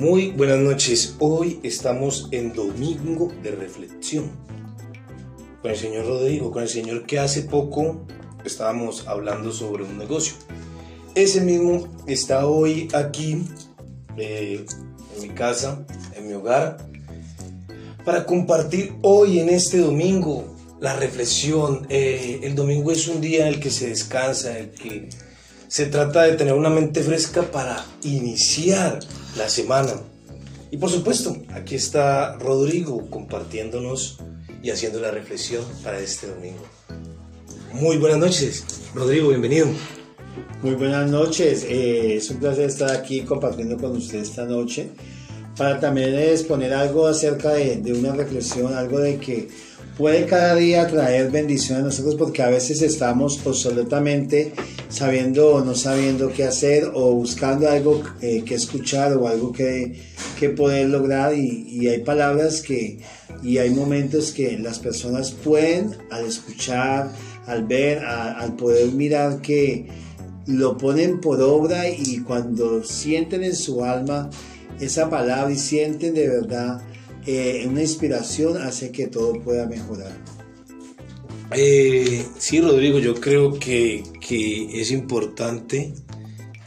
Muy buenas noches. Hoy estamos en domingo de reflexión con el señor Rodrigo, con el señor que hace poco estábamos hablando sobre un negocio. Ese mismo está hoy aquí eh, en mi casa, en mi hogar, para compartir hoy en este domingo la reflexión. Eh, el domingo es un día en el que se descansa, en el que se trata de tener una mente fresca para iniciar la semana. Y por supuesto, aquí está Rodrigo compartiéndonos y haciendo la reflexión para este domingo. Muy buenas noches, Rodrigo, bienvenido. Muy buenas noches, eh, es un placer estar aquí compartiendo con usted esta noche para también exponer algo acerca de una reflexión, algo de que puede cada día traer bendición a nosotros porque a veces estamos absolutamente sabiendo o no sabiendo qué hacer o buscando algo eh, que escuchar o algo que, que poder lograr y, y, hay palabras que y hay momentos que las personas pueden al escuchar, al ver, al poder mirar que lo ponen por obra y cuando sienten en su alma esa palabra y sienten de verdad eh, una inspiración hace que todo pueda mejorar. Eh, sí, Rodrigo, yo creo que, que es importante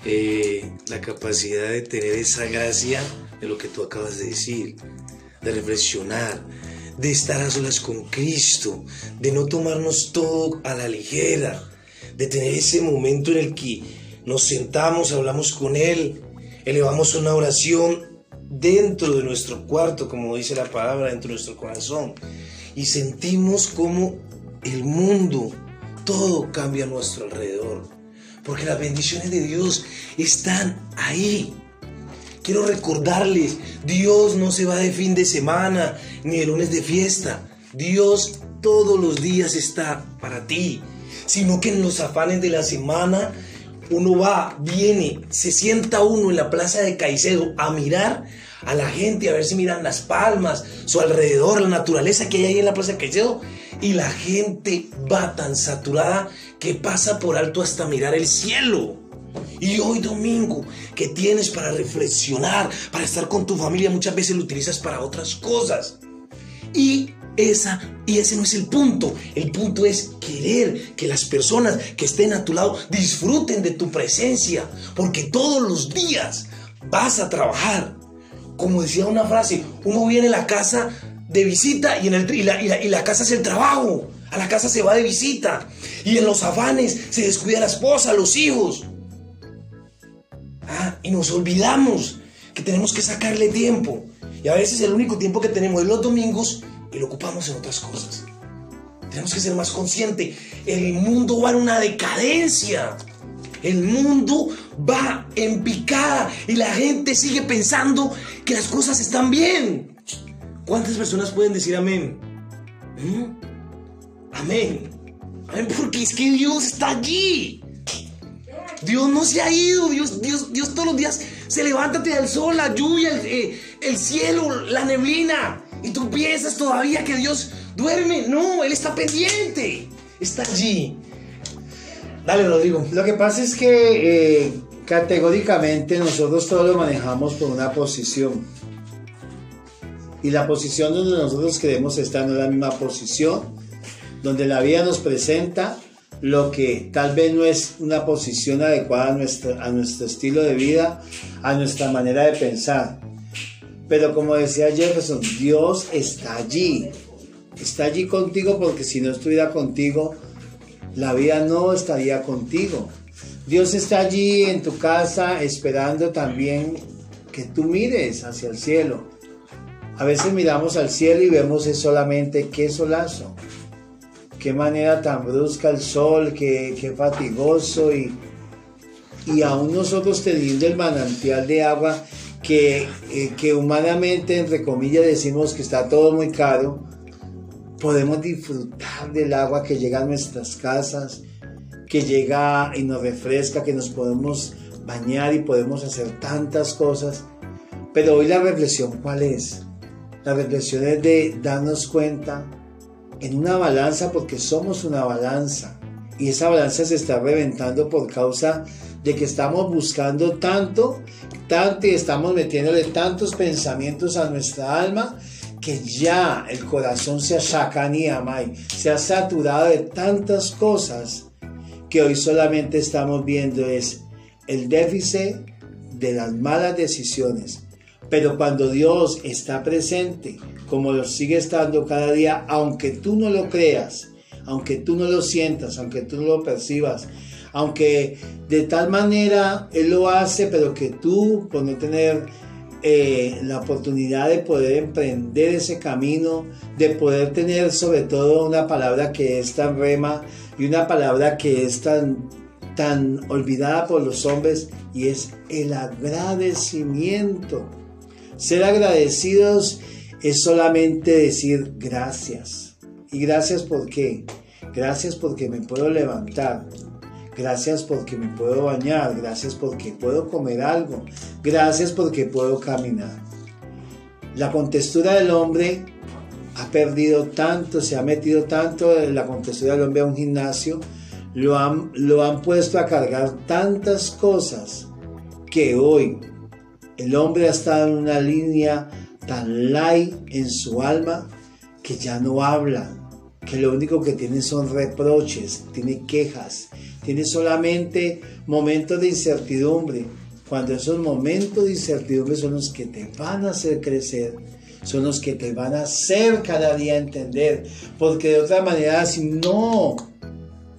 eh, la capacidad de tener esa gracia de lo que tú acabas de decir, de reflexionar, de estar a solas con Cristo, de no tomarnos todo a la ligera, de tener ese momento en el que nos sentamos, hablamos con Él, elevamos una oración dentro de nuestro cuarto, como dice la palabra, dentro de nuestro corazón, y sentimos como el mundo, todo cambia a nuestro alrededor, porque las bendiciones de Dios están ahí. Quiero recordarles, Dios no se va de fin de semana ni de lunes de fiesta. Dios todos los días está para ti, sino que en los afanes de la semana uno va, viene, se sienta uno en la plaza de Caicedo a mirar a la gente, a ver si miran las palmas, su alrededor, la naturaleza que hay ahí en la plaza de Caicedo. Y la gente va tan saturada que pasa por alto hasta mirar el cielo. Y hoy domingo que tienes para reflexionar, para estar con tu familia, muchas veces lo utilizas para otras cosas. Y esa y ese no es el punto. El punto es querer que las personas que estén a tu lado disfruten de tu presencia, porque todos los días vas a trabajar. Como decía una frase, uno viene a la casa de visita y, en el, y, la, y la casa es el trabajo. A la casa se va de visita. Y en los afanes se descuida la esposa, los hijos. Ah, y nos olvidamos que tenemos que sacarle tiempo. Y a veces el único tiempo que tenemos es los domingos y lo ocupamos en otras cosas. Tenemos que ser más conscientes. El mundo va en una decadencia. El mundo va en picada y la gente sigue pensando que las cosas están bien. ¿Cuántas personas pueden decir amén? ¿Mm? Amén. Amén, porque es que Dios está allí. Dios no se ha ido. Dios, Dios, Dios todos los días se levanta del sol, la lluvia, el, eh, el cielo, la neblina. Y tú piensas todavía que Dios duerme. No, Él está pendiente. Está allí. Dale, Rodrigo. Lo que pasa es que eh, categóricamente nosotros todos lo manejamos por una posición. Y la posición donde nosotros queremos estar no es la misma posición, donde la vida nos presenta lo que tal vez no es una posición adecuada a nuestro, a nuestro estilo de vida, a nuestra manera de pensar. Pero como decía Jefferson, Dios está allí. Está allí contigo porque si no estuviera contigo, la vida no estaría contigo. Dios está allí en tu casa esperando también que tú mires hacia el cielo. A veces miramos al cielo y vemos solamente qué solazo, qué manera tan brusca el sol, qué, qué fatigoso y, y aún nosotros teniendo el manantial de agua que, eh, que humanamente, entre comillas, decimos que está todo muy caro, podemos disfrutar del agua que llega a nuestras casas, que llega y nos refresca, que nos podemos bañar y podemos hacer tantas cosas. Pero hoy la reflexión, ¿cuál es? La reflexión es de darnos cuenta en una balanza, porque somos una balanza. Y esa balanza se está reventando por causa de que estamos buscando tanto, tanto y estamos metiéndole tantos pensamientos a nuestra alma que ya el corazón se amai, se ha saturado de tantas cosas que hoy solamente estamos viendo es el déficit de las malas decisiones. Pero cuando Dios está presente, como lo sigue estando cada día, aunque tú no lo creas, aunque tú no lo sientas, aunque tú no lo percibas, aunque de tal manera Él lo hace, pero que tú, por no tener eh, la oportunidad de poder emprender ese camino, de poder tener sobre todo una palabra que es tan rema y una palabra que es tan, tan olvidada por los hombres y es el agradecimiento. Ser agradecidos es solamente decir gracias. ¿Y gracias por qué? Gracias porque me puedo levantar. Gracias porque me puedo bañar. Gracias porque puedo comer algo. Gracias porque puedo caminar. La contextura del hombre ha perdido tanto, se ha metido tanto en la contextura del hombre a un gimnasio. Lo han, lo han puesto a cargar tantas cosas que hoy el hombre ha estado en una línea tan light en su alma que ya no habla, lo único que tiene son reproches, tiene quejas, tiene solamente momentos de incertidumbre, cuando esos momentos de incertidumbre son los que te van a hacer crecer, son los que te van a hacer cada día entender, porque de otra manera si no,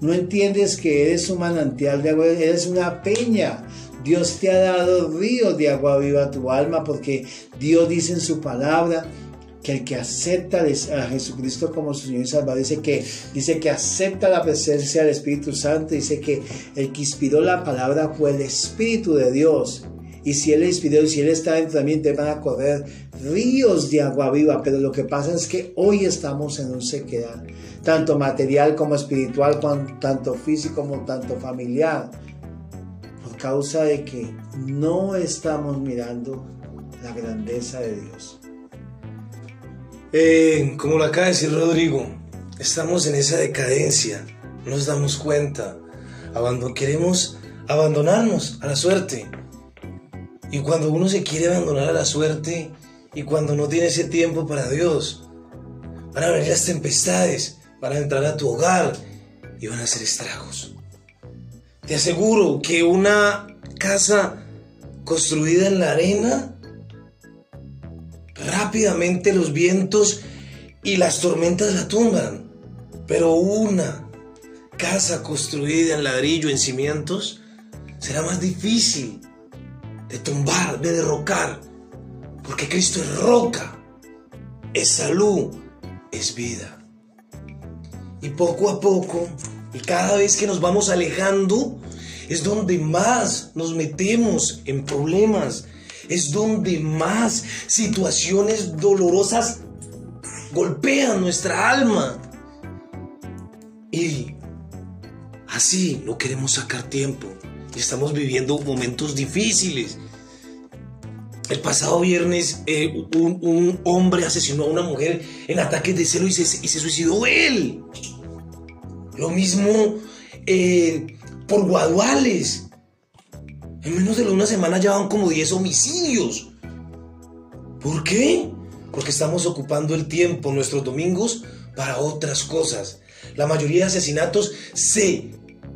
no entiendes que eres un manantial de agua, eres una peña, Dios te ha dado ríos de agua viva a tu alma porque Dios dice en su palabra que el que acepta a Jesucristo como su Señor y Salvador dice que, dice que acepta la presencia del Espíritu Santo, dice que el que inspiró la palabra fue el Espíritu de Dios. Y si Él inspiró y si Él está dentro también te van a correr ríos de agua viva. Pero lo que pasa es que hoy estamos en un sequedad, tanto material como espiritual, tanto físico como tanto familiar causa de que no estamos mirando la grandeza de Dios. Eh, como lo acaba de decir Rodrigo, estamos en esa decadencia, nos damos cuenta, queremos abandonarnos a la suerte. Y cuando uno se quiere abandonar a la suerte y cuando no tiene ese tiempo para Dios, van a venir las tempestades, van a entrar a tu hogar y van a hacer estragos. Te aseguro que una casa construida en la arena, rápidamente los vientos y las tormentas la tumban. Pero una casa construida en ladrillo, en cimientos, será más difícil de tumbar, de derrocar. Porque Cristo es roca, es salud, es vida. Y poco a poco y cada vez que nos vamos alejando, es donde más nos metemos en problemas. Es donde más situaciones dolorosas golpean nuestra alma. Y así no queremos sacar tiempo. Y estamos viviendo momentos difíciles. El pasado viernes eh, un, hombre asesinó a una mujer en ataques de celo y se, suicidó él. Lo mismo eh, por Guaduales. En menos de una semana ya van como 10 homicidios. ¿Por qué? Porque estamos ocupando el tiempo, nuestros domingos, para otras cosas. La mayoría de asesinatos se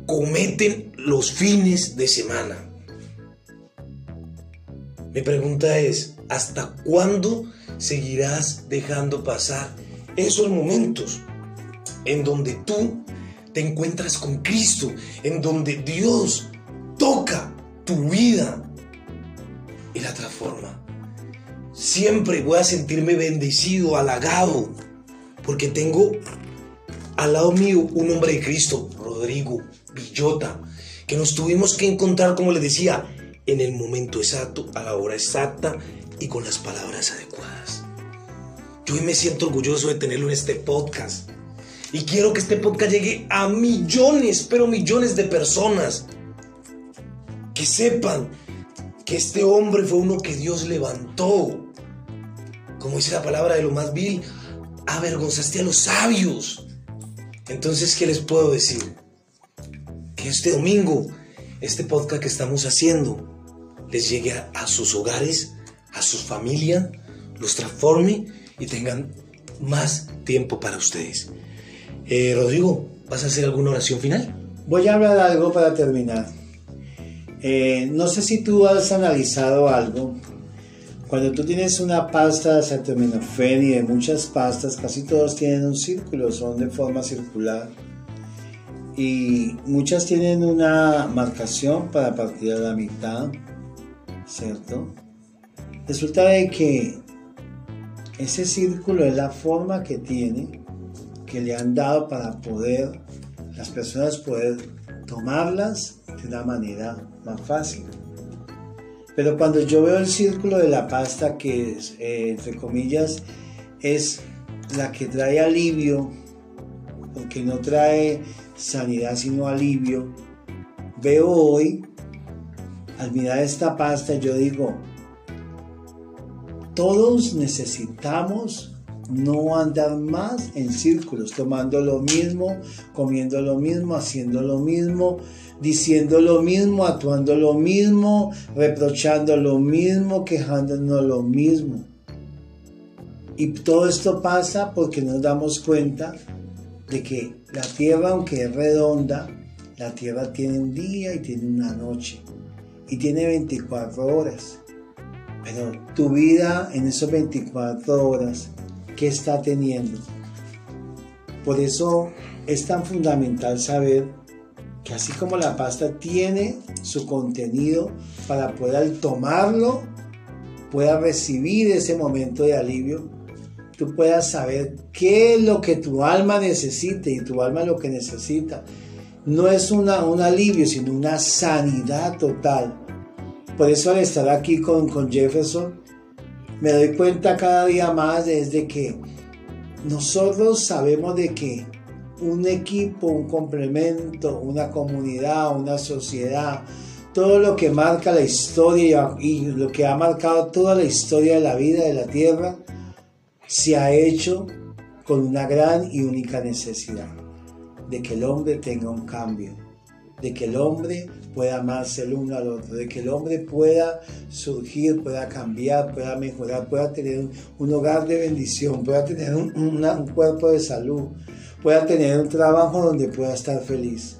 cometen los fines de semana. Mi pregunta es, ¿hasta cuándo seguirás dejando pasar esos momentos en donde tú te encuentras con Cristo, en donde Dios tu vida y la transforma. Siempre voy a sentirme bendecido, halagado, porque tengo al lado mío un hombre de Cristo, Rodrigo Villota, que nos tuvimos que encontrar, como les decía, en el momento exacto, a la hora exacta y con las palabras adecuadas. Yo hoy me siento orgulloso de tenerlo en este podcast. Y quiero que este podcast llegue a millones, pero millones de personas. Que sepan que este hombre fue uno que Dios levantó. Como dice la palabra de lo más vil, avergonzaste a los sabios. Entonces, ¿qué les puedo decir? que este domingo, este podcast que estamos haciendo, les llegue a, sus hogares, a sus familias, los transforme y tengan más tiempo para ustedes. Eh, Rodrigo, ¿vas a hacer alguna oración final? Voy a hablar algo para terminar. Eh, no sé si tú has analizado algo. Cuando tú tienes una pasta de acetaminofén y de muchas pastas, casi todos tienen un círculo, son de forma circular. Y muchas tienen una marcación para partir a la mitad, ¿cierto? Resulta de que ese círculo es la forma que tiene, que le han dado para poder, las personas poder tomarlas de una manera más fácil. Pero cuando yo veo el círculo de la pasta, que eh, entre comillas, es la que trae alivio, porque no trae sanidad sino alivio, veo hoy, al mirar esta pasta, yo digo, todos necesitamos no andar más en círculos, tomando lo mismo, comiendo lo mismo, haciendo lo mismo, diciendo lo mismo, actuando lo mismo, reprochando lo mismo, quejándonos lo mismo. Y todo esto pasa porque nos damos cuenta de que la tierra, aunque es redonda, la tierra tiene un día y tiene una noche y tiene 24 horas. Pero tu vida en esas 24 horas, ¿qué está teniendo? Por eso es tan fundamental saber que así como la pasta tiene su contenido para poder tomarlo, pueda recibir ese momento de alivio, tú puedas saber qué es lo que tu alma necesita y tu alma lo que necesita. No es una, un alivio, sino una sanidad total por eso al estar aquí con, con Jefferson, me doy cuenta cada día más desde que nosotros sabemos de que un equipo, un complemento, una comunidad, una sociedad, todo lo que marca la historia y lo que ha marcado toda la historia de la vida de la tierra, se ha hecho con una gran y única necesidad, de que el hombre tenga un cambio, de que el hombre pueda amarse el uno al otro, de que el hombre pueda surgir, pueda cambiar, pueda mejorar, pueda tener un, hogar de bendición, pueda tener un, un cuerpo de salud, pueda tener un trabajo donde pueda estar feliz.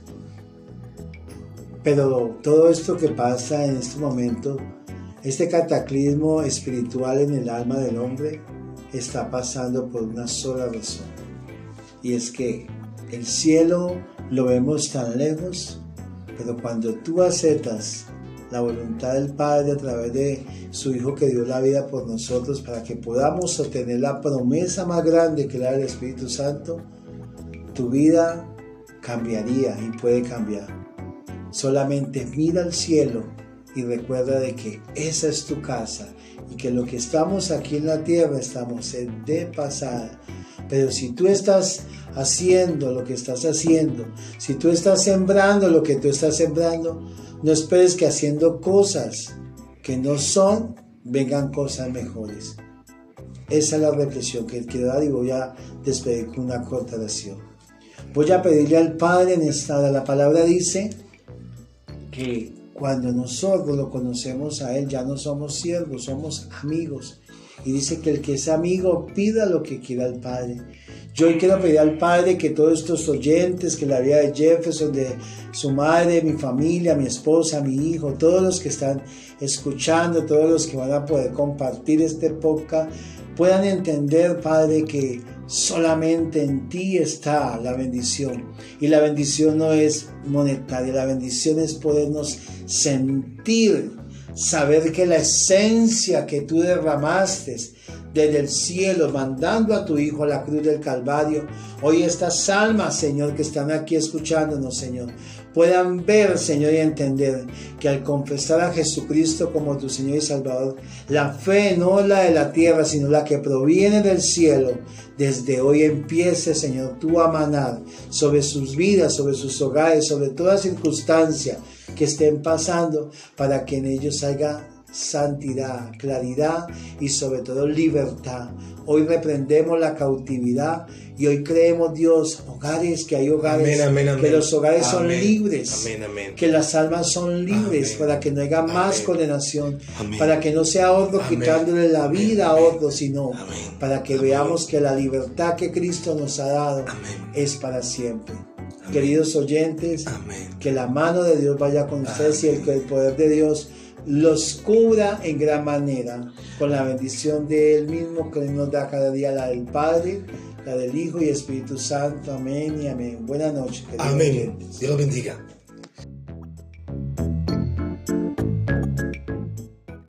Pero todo esto que pasa en este momento, este cataclismo espiritual en el alma del hombre, está pasando por una sola razón. Y es que el cielo lo vemos tan lejos pero cuando tú aceptas la voluntad del Padre a través de su Hijo que dio la vida por nosotros para que podamos obtener la promesa más grande que la del Espíritu Santo, tu vida cambiaría y puede cambiar. Solamente mira al cielo y recuerda de que esa es tu casa y que lo que estamos aquí en la tierra estamos de pasada. Pero si tú estás haciendo lo que estás haciendo, si tú estás sembrando lo que tú estás sembrando, no esperes que haciendo cosas que no son, vengan cosas mejores. Esa es la reflexión que quiero dar y voy a despedir con una corta oración. Voy a pedirle al Padre en esta, la palabra dice que cuando nosotros lo conocemos a Él ya no somos siervos, somos amigos. Y dice que el que es amigo pida lo que quiera al Padre. Yo hoy quiero pedir al Padre que todos estos oyentes, que la vida de Jefferson, de su madre, mi familia, mi esposa, mi hijo, todos los que están escuchando, todos los que van a poder compartir este podcast, puedan entender, Padre, que solamente en ti está la bendición. Y la bendición no es monetaria, la bendición es podernos sentir, saber que la esencia que tú derramaste, desde el cielo, mandando a tu Hijo a la cruz del Calvario. Hoy estas almas, Señor, que están aquí escuchándonos, Señor, puedan ver, Señor, y entender que al confesar a Jesucristo como tu Señor y Salvador, la fe no la de la tierra, sino la que proviene del cielo, desde hoy empiece, Señor, tú a manar sobre sus vidas, sobre sus hogares, sobre toda circunstancia que estén pasando, para que en ellos haya santidad, claridad y sobre todo libertad. Hoy reprendemos la cautividad y hoy creemos, Dios, hogares, que hay hogares, que los hogares son libres, que las almas son libres para que no haya más condenación, para que no sea otro quitándole la vida a otro, sino para que veamos que la libertad que Cristo nos ha dado es para siempre. Queridos oyentes, que la mano de Dios vaya con ustedes y el, que el poder de Dios los cubra en gran manera con la bendición de Él mismo que nos da cada día la del Padre, la del Hijo y Espíritu Santo. Amén y amén. Buenas noches. Amén. Dios bendiga.